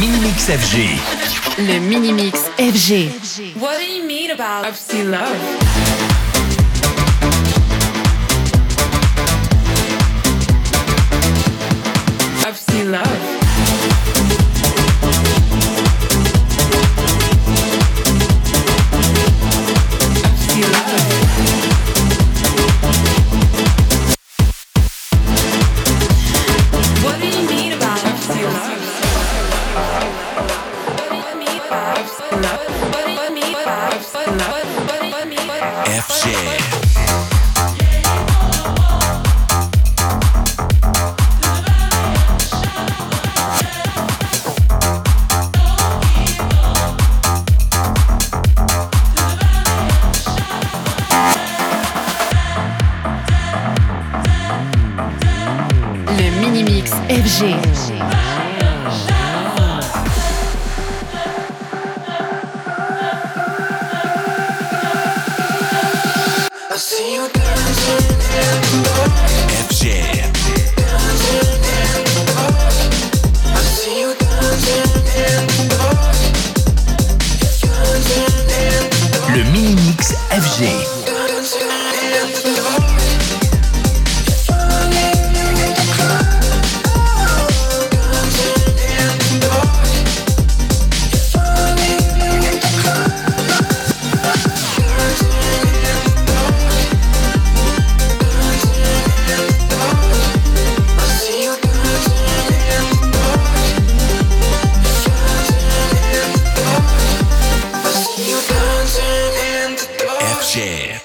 Minimix FG. Le Minimix FG. What do you mean about obscene love? Le mini mix FG. and the Chef.